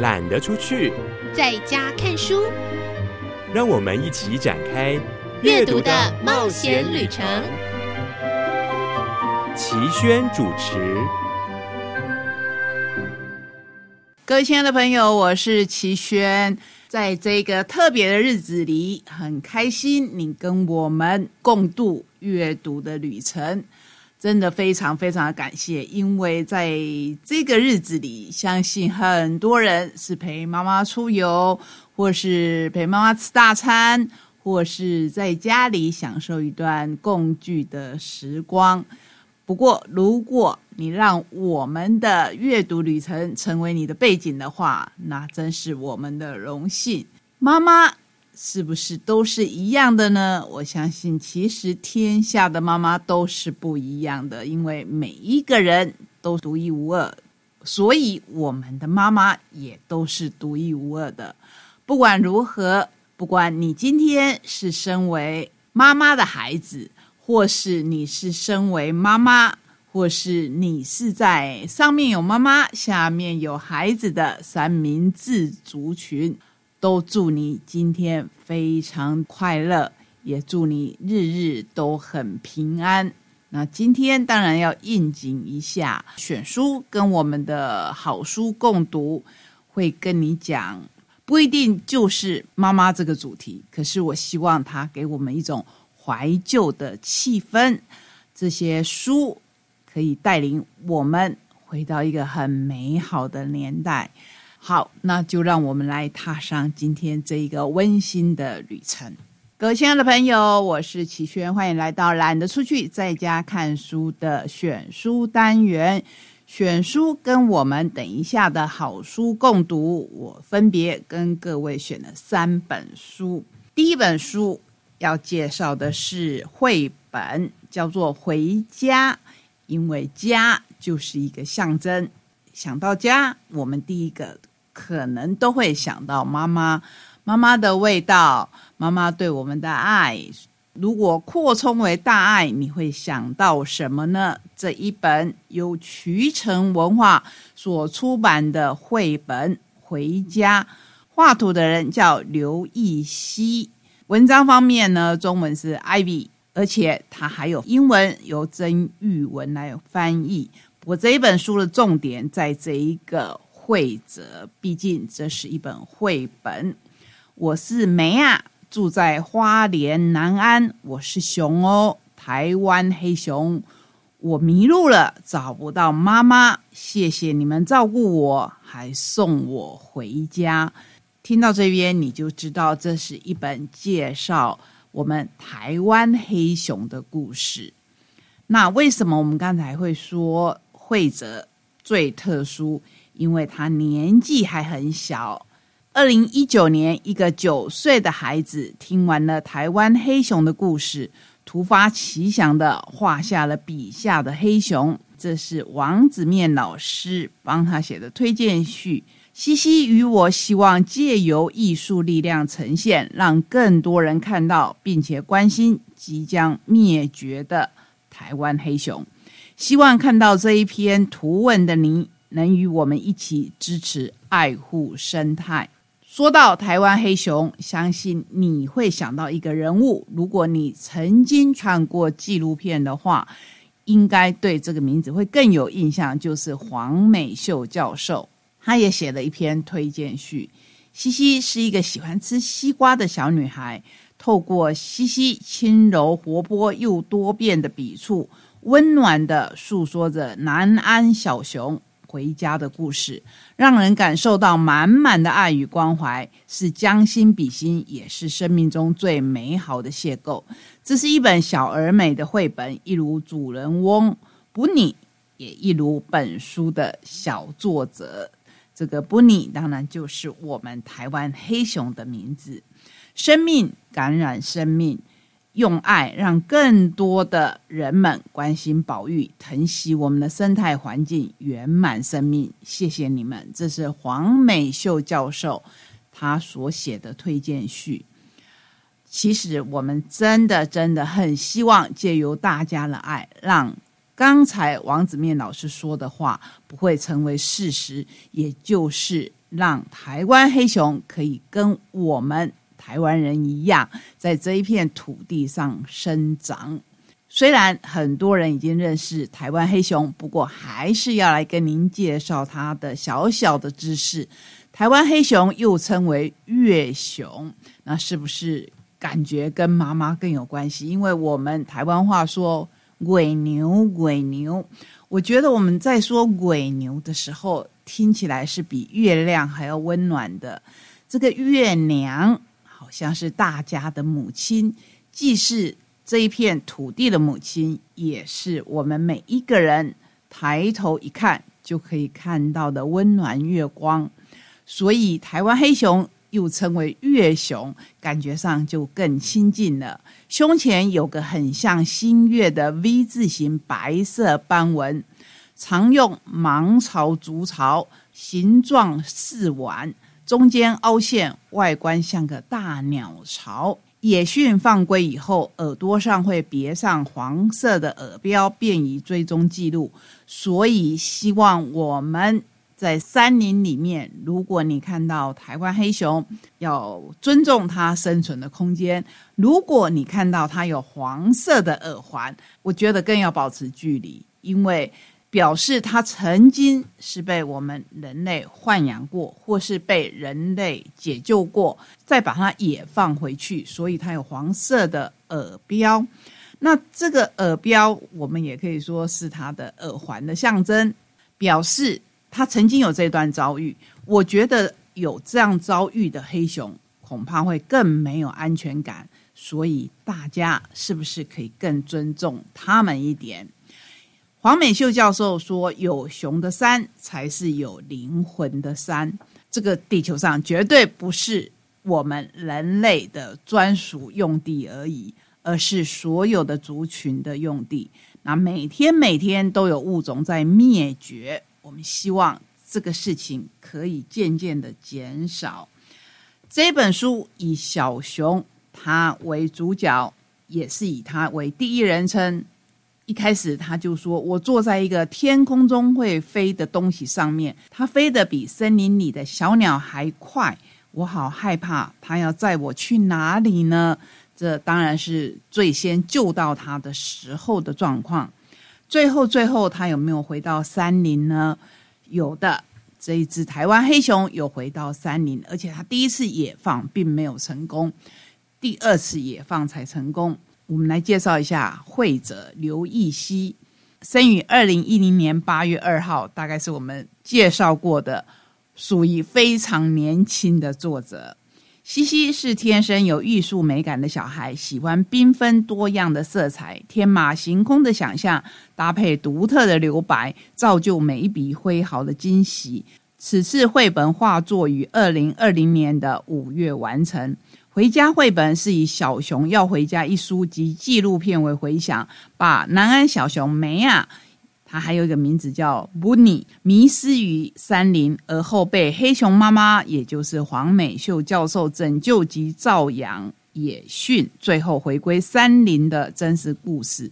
懒得出去，在家看书。让我们一起展开阅读的冒险旅程。齐轩主持。各位亲爱的朋友，我是齐轩。在这个特别的日子里，很开心你跟我们共度阅读的旅程，真的非常非常感谢。因为在这个日子里，相信很多人是陪妈妈出游，或是陪妈妈吃大餐，或是在家里享受一段共聚的时光。不过，如果你让我们的阅读旅程成为你的背景的话，那真是我们的荣幸。妈妈是不是都是一样的呢？我相信，其实天下的妈妈都是不一样的，因为每一个人都独一无二，所以我们的妈妈也都是独一无二的。不管如何，不管你今天是身为妈妈的孩子。或是你是身为妈妈，或是你是在上面有妈妈，下面有孩子的三明治族群，都祝你今天非常快乐，也祝你日日都很平安。那今天当然要应景一下，选书跟我们的好书共读，会跟你讲，不一定就是妈妈这个主题，可是我希望它给我们一种。怀旧的气氛，这些书可以带领我们回到一个很美好的年代。好，那就让我们来踏上今天这一个温馨的旅程。各位亲爱的朋友，我是齐轩，欢迎来到懒得出去，在家看书的选书单元。选书跟我们等一下的好书共读，我分别跟各位选了三本书。第一本书。要介绍的是绘本，叫做《回家》，因为家就是一个象征。想到家，我们第一个可能都会想到妈妈，妈妈的味道，妈妈对我们的爱。如果扩充为大爱，你会想到什么呢？这一本由渠成文化所出版的绘本《回家》，画图的人叫刘义熙。文章方面呢，中文是 Ivy，而且它还有英文由曾玉文来翻译。我这一本书的重点在这一个绘者，毕竟这是一本绘本。我是梅啊，住在花莲南安。我是熊哦，台湾黑熊。我迷路了，找不到妈妈。谢谢你们照顾我，还送我回家。听到这边，你就知道这是一本介绍我们台湾黑熊的故事。那为什么我们刚才会说会者最特殊？因为他年纪还很小。二零一九年，一个九岁的孩子听完了台湾黑熊的故事，突发奇想的画下了笔下的黑熊。这是王子面老师帮他写的推荐序。西西与我希望借由艺术力量呈现，让更多人看到并且关心即将灭绝的台湾黑熊。希望看到这一篇图文的你，能与我们一起支持爱护生态。说到台湾黑熊，相信你会想到一个人物。如果你曾经看过纪录片的话，应该对这个名字会更有印象，就是黄美秀教授。他也写了一篇推荐序。西西是一个喜欢吃西瓜的小女孩，透过西西轻柔、活泼又多变的笔触，温暖的诉说着南安小熊回家的故事，让人感受到满满的爱与关怀，是将心比心，也是生命中最美好的邂逅。这是一本小而美的绘本，一如主人翁不你，也一如本书的小作者。这个 Bunny 当然就是我们台湾黑熊的名字。生命感染生命，用爱让更多的人们关心保育、疼惜我们的生态环境，圆满生命。谢谢你们，这是黄美秀教授他所写的推荐序。其实我们真的真的很希望借由大家的爱，让。刚才王子面老师说的话不会成为事实，也就是让台湾黑熊可以跟我们台湾人一样，在这一片土地上生长。虽然很多人已经认识台湾黑熊，不过还是要来跟您介绍它的小小的知识。台湾黑熊又称为月熊，那是不是感觉跟妈妈更有关系？因为我们台湾话说“鬼牛”，鬼牛。我觉得我们在说“鬼牛”的时候，听起来是比月亮还要温暖的。这个月娘好像是大家的母亲，既是这一片土地的母亲，也是我们每一个人抬头一看就可以看到的温暖月光。所以，台湾黑熊又称为月熊，感觉上就更亲近了。胸前有个很像新月的 V 字形白色斑纹，常用芒草筑巢，形状似碗，中间凹陷，外观像个大鸟巢。野训放归以后，耳朵上会别上黄色的耳标，便于追踪记录。所以，希望我们。在山林里面，如果你看到台湾黑熊，要尊重它生存的空间。如果你看到它有黄色的耳环，我觉得更要保持距离，因为表示它曾经是被我们人类豢养过，或是被人类解救过，再把它也放回去，所以它有黄色的耳标。那这个耳标，我们也可以说是它的耳环的象征，表示。他曾经有这段遭遇，我觉得有这样遭遇的黑熊恐怕会更没有安全感，所以大家是不是可以更尊重他们一点？黄美秀教授说：“有熊的山才是有灵魂的山，这个地球上绝对不是我们人类的专属用地而已，而是所有的族群的用地。那每天每天都有物种在灭绝。”我们希望这个事情可以渐渐的减少。这本书以小熊他为主角，也是以他为第一人称。一开始他就说：“我坐在一个天空中会飞的东西上面，它飞得比森林里的小鸟还快，我好害怕，它要载我去哪里呢？”这当然是最先救到他的时候的状况。最后，最后，他有没有回到山林呢？有的，这一只台湾黑熊有回到山林，而且他第一次野放并没有成功，第二次野放才成功。我们来介绍一下会者刘义熙，生于二零一零年八月二号，大概是我们介绍过的属于非常年轻的作者。西西是天生有艺术美感的小孩，喜欢缤纷多样的色彩，天马行空的想象，搭配独特的留白，造就每一笔挥毫的惊喜。此次绘本画作于二零二零年的五月完成。回家绘本是以《小熊要回家》一书及纪录片为回响，把南安小熊梅亚。它还有一个名字叫 b u n y 迷失于山林，而后被黑熊妈妈，也就是黄美秀教授拯救及照养也训，最后回归山林的真实故事，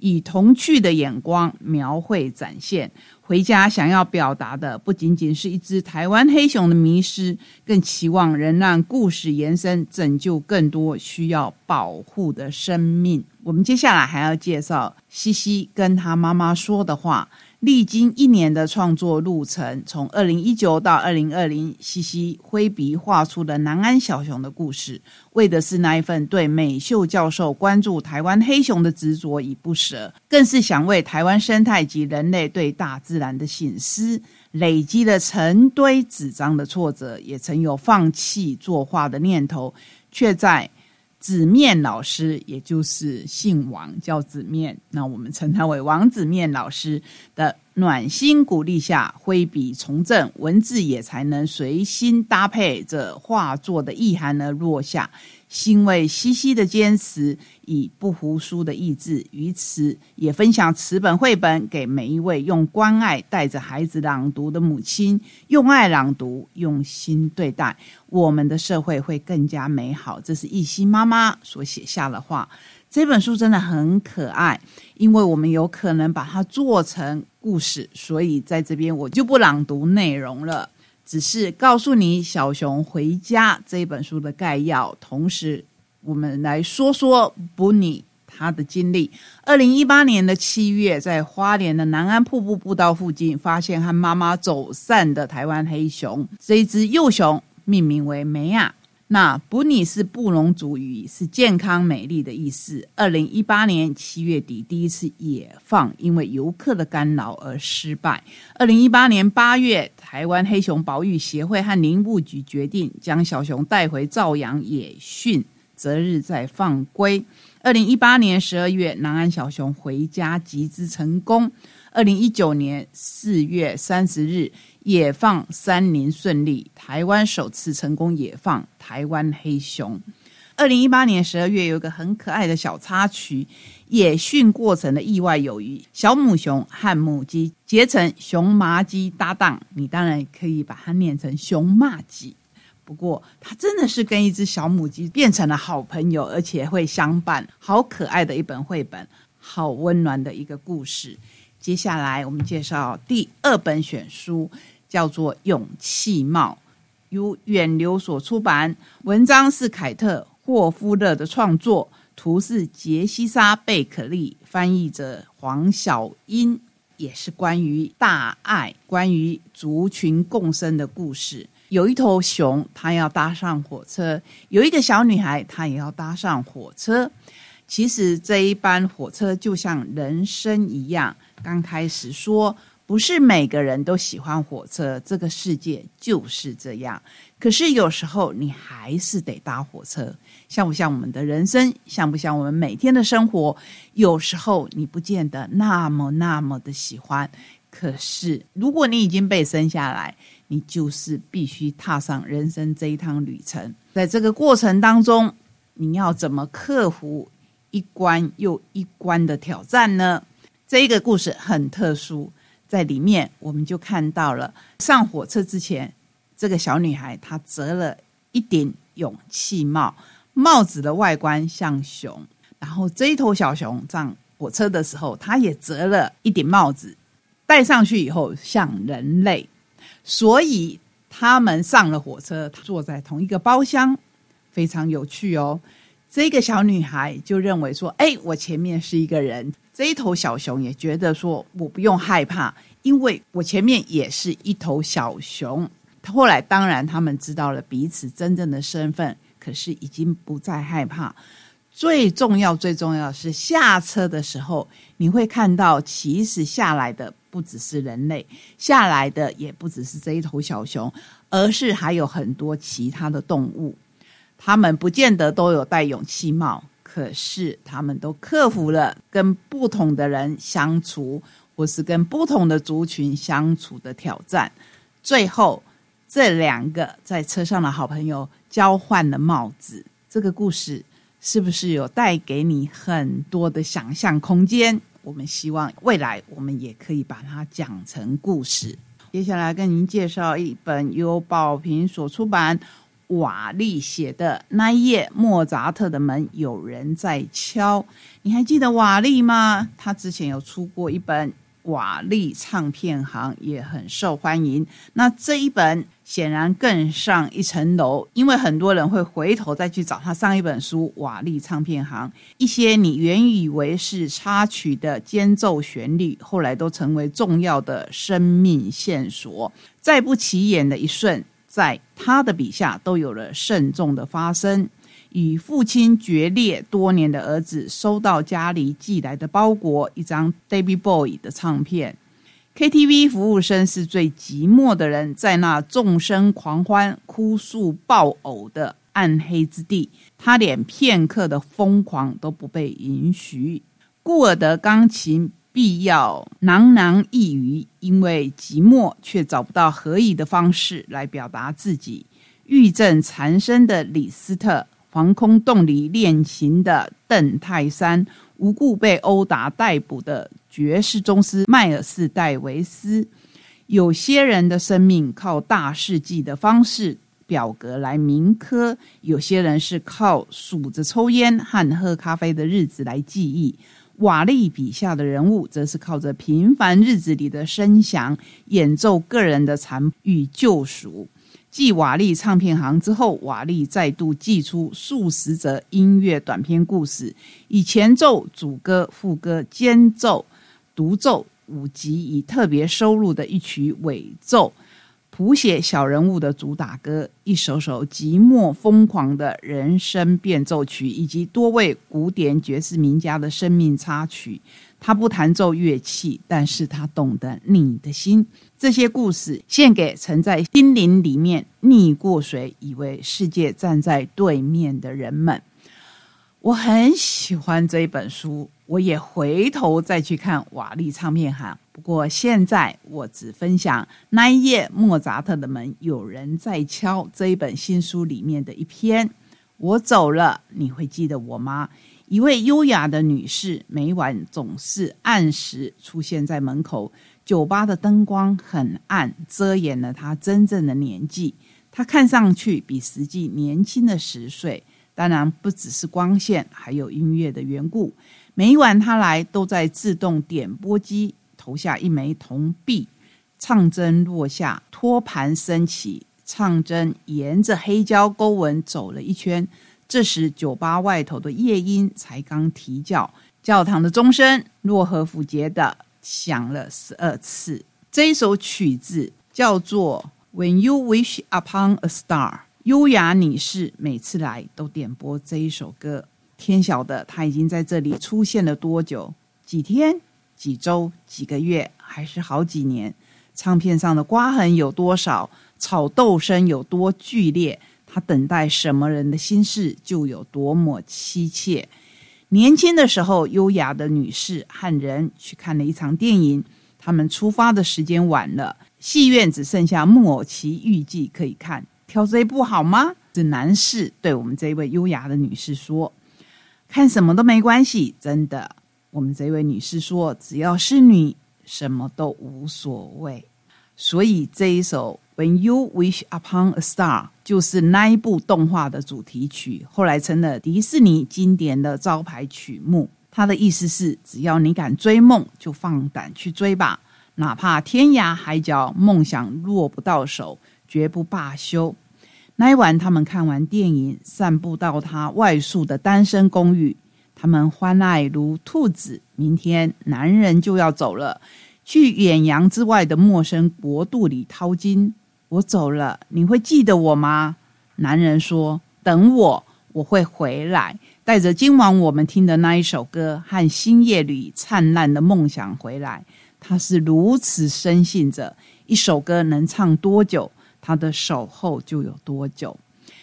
以童趣的眼光描绘展现。回家想要表达的不仅仅是一只台湾黑熊的迷失，更期望能让故事延伸，拯救更多需要保护的生命。我们接下来还要介绍西西跟他妈妈说的话。历经一年的创作路程，从二零一九到二零二零，西西挥笔画出了南安小熊的故事，为的是那一份对美秀教授关注台湾黑熊的执着与不舍，更是想为台湾生态及人类对大自然的醒思。累积了成堆纸张的挫折，也曾有放弃作画的念头，却在。子面老师，也就是姓王，叫子面，那我们称他为王子面老师的暖心鼓励下，挥笔从政，文字也才能随心搭配着画作的意涵而落下。欣慰西西的坚持，以不服输的意志，于此也分享此本绘本给每一位用关爱带着孩子朗读的母亲，用爱朗读，用心对待，我们的社会会更加美好。这是一心妈妈所写下的话。这本书真的很可爱，因为我们有可能把它做成故事，所以在这边我就不朗读内容了。只是告诉你《小熊回家》这一本书的概要，同时我们来说说 b o n 他的经历。二零一八年的七月，在花莲的南安瀑布步道附近，发现和妈妈走散的台湾黑熊。这一只幼熊命名为梅亚。那布尼是布隆族语，是健康美丽的意思。二零一八年七月底第一次野放，因为游客的干扰而失败。二零一八年八月，台湾黑熊保育协会和林务局决定将小熊带回照养野训，择日再放归。二零一八年十二月，南安小熊回家集资成功。二零一九年四月三十日。野放三年顺利，台湾首次成功野放台湾黑熊。二零一八年十二月，有一个很可爱的小插曲，野训过程的意外有余，小母熊和母鸡结成熊麻鸡搭档。你当然可以把它念成熊骂鸡，不过它真的是跟一只小母鸡变成了好朋友，而且会相伴。好可爱的一本绘本，好温暖的一个故事。接下来我们介绍第二本选书。叫做《勇气帽》，由远流所出版。文章是凯特霍夫勒的创作，图是杰西莎贝可利，翻译者黄小英，也是关于大爱、关于族群共生的故事。有一头熊，它要搭上火车；有一个小女孩，她也要搭上火车。其实这一班火车就像人生一样，刚开始说。不是每个人都喜欢火车，这个世界就是这样。可是有时候你还是得搭火车，像不像我们的人生？像不像我们每天的生活？有时候你不见得那么那么的喜欢，可是如果你已经被生下来，你就是必须踏上人生这一趟旅程。在这个过程当中，你要怎么克服一关又一关的挑战呢？这一个故事很特殊。在里面，我们就看到了上火车之前，这个小女孩她折了一顶勇气帽，帽子的外观像熊。然后这一头小熊上火车的时候，它也折了一顶帽子，戴上去以后像人类。所以他们上了火车，坐在同一个包厢，非常有趣哦。这个小女孩就认为说：“哎，我前面是一个人。”这一头小熊也觉得说：“我不用害怕，因为我前面也是一头小熊。”后来，当然他们知道了彼此真正的身份，可是已经不再害怕。最重要、最重要是下车的时候，你会看到，其实下来的不只是人类，下来的也不只是这一头小熊，而是还有很多其他的动物。他们不见得都有戴勇气帽。可是他们都克服了跟不同的人相处，或是跟不同的族群相处的挑战。最后，这两个在车上的好朋友交换了帽子。这个故事是不是有带给你很多的想象空间？我们希望未来我们也可以把它讲成故事。接下来跟您介绍一本由宝瓶所出版。瓦力写的那一页，莫扎特的门有人在敲。你还记得瓦力吗？他之前有出过一本瓦力唱片行，也很受欢迎。那这一本显然更上一层楼，因为很多人会回头再去找他上一本书《瓦力唱片行》。一些你原以为是插曲的间奏旋律，后来都成为重要的生命线索。再不起眼的一瞬。在他的笔下，都有了慎重的发生。与父亲决裂多年的儿子收到家里寄来的包裹，一张 David Boy 的唱片。KTV 服务生是最寂寞的人，在那众生狂欢、哭诉、爆呕的暗黑之地，他连片刻的疯狂都不被允许。故尔的钢琴。必要囊囊一语，因为寂寞却找不到合宜的方式来表达自己。郁症缠身的李斯特，防空洞里练琴的邓泰山，无故被殴打逮捕的爵士宗师迈尔斯戴维斯。有些人的生命靠大事记的方式表格来铭刻，有些人是靠数着抽烟和喝咖啡的日子来记忆。瓦力笔下的人物，则是靠着平凡日子里的声响，演奏个人的残与救赎。继瓦力唱片行之后，瓦力再度寄出数十则音乐短篇故事，以前奏、主歌、副歌、间奏、独奏五集，以特别收录的一曲尾奏。谱写小人物的主打歌，一首首寂寞疯狂的人生变奏曲，以及多位古典爵士名家的生命插曲。他不弹奏乐器，但是他懂得你的心。这些故事献给曾在心灵里面溺过水，以为世界站在对面的人们。我很喜欢这一本书，我也回头再去看瓦力唱片行。不过现在我只分享那一页莫扎特的门有人在敲这一本新书里面的一篇。我走了，你会记得我吗？一位优雅的女士，每晚总是按时出现在门口。酒吧的灯光很暗，遮掩了她真正的年纪。她看上去比实际年轻了十岁。当然，不只是光线，还有音乐的缘故。每晚她来，都在自动点播机。投下一枚铜币，唱针落下，托盘升起，唱针沿着黑胶沟纹走了一圈。这时，酒吧外头的夜莺才刚啼叫，教堂的钟声若和符节的响了十二次。这一首曲子叫做《When You Wish Upon a Star》。优雅女士每次来都点播这一首歌。天晓得他已经在这里出现了多久？几天？几周、几个月，还是好几年？唱片上的刮痕有多少？炒豆声有多剧烈？他等待什么人的心事就有多么凄切。年轻的时候，优雅的女士和人去看了一场电影。他们出发的时间晚了，戏院只剩下《木偶奇遇记》可以看。挑这一部好吗？是男士对我们这位优雅的女士说：“看什么都没关系，真的。”我们这位女士说：“只要是你，什么都无所谓。”所以这一首《When You Wish Upon a Star》就是那一部动画的主题曲，后来成了迪士尼经典的招牌曲目。它的意思是：只要你敢追梦，就放胆去追吧，哪怕天涯海角，梦想落不到手，绝不罢休。那一晚，他们看完电影，散步到他外宿的单身公寓。他们欢爱如兔子。明天男人就要走了，去远洋之外的陌生国度里淘金。我走了，你会记得我吗？男人说：“等我，我会回来，带着今晚我们听的那一首歌和星夜里灿烂的梦想回来。”他是如此深信着，一首歌能唱多久，他的守候就有多久。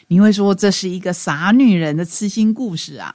你会说这是一个傻女人的痴心故事啊？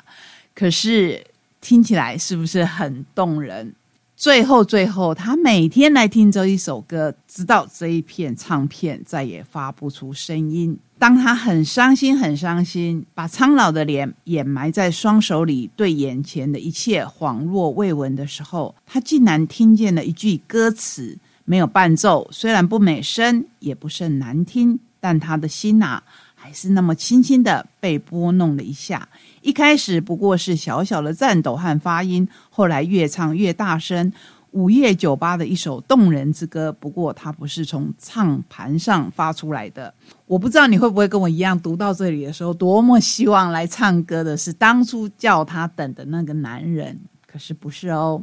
可是听起来是不是很动人？最后，最后，他每天来听这一首歌，直到这一片唱片再也发不出声音。当他很伤心、很伤心，把苍老的脸掩埋在双手里，对眼前的一切恍若未闻的时候，他竟然听见了一句歌词，没有伴奏，虽然不美声，也不甚难听，但他的心呐，还是那么轻轻的被拨弄了一下。一开始不过是小小的颤抖和发音，后来越唱越大声。午夜酒吧的一首动人之歌，不过它不是从唱盘上发出来的。我不知道你会不会跟我一样，读到这里的时候，多么希望来唱歌的是当初叫他等的那个男人，可是不是哦。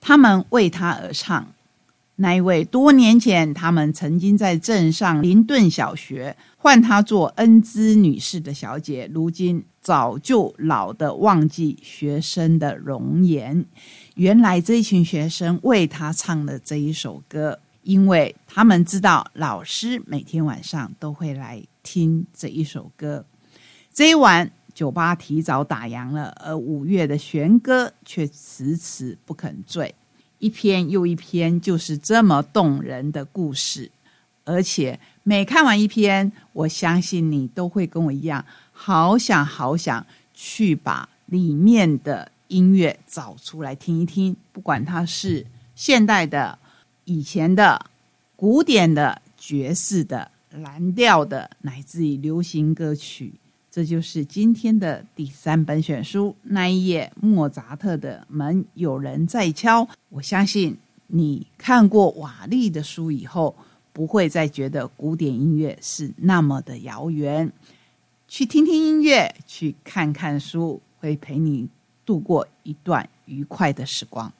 他们为他而唱。那一位多年前，他们曾经在镇上林顿小学唤她做恩姿女士的小姐，如今早就老的忘记学生的容颜。原来这一群学生为她唱了这一首歌，因为他们知道老师每天晚上都会来听这一首歌。这一晚，酒吧提早打烊了，而五月的弦歌却迟迟不肯醉。一篇又一篇，就是这么动人的故事。而且每看完一篇，我相信你都会跟我一样，好想好想去把里面的音乐找出来听一听。不管它是现代的、以前的、古典的、爵士的、蓝调的，乃至于流行歌曲，这就是今天的第三本选书。那一页，莫扎特的门有人在敲。我相信你看过瓦力的书以后，不会再觉得古典音乐是那么的遥远。去听听音乐，去看看书，会陪你度过一段愉快的时光。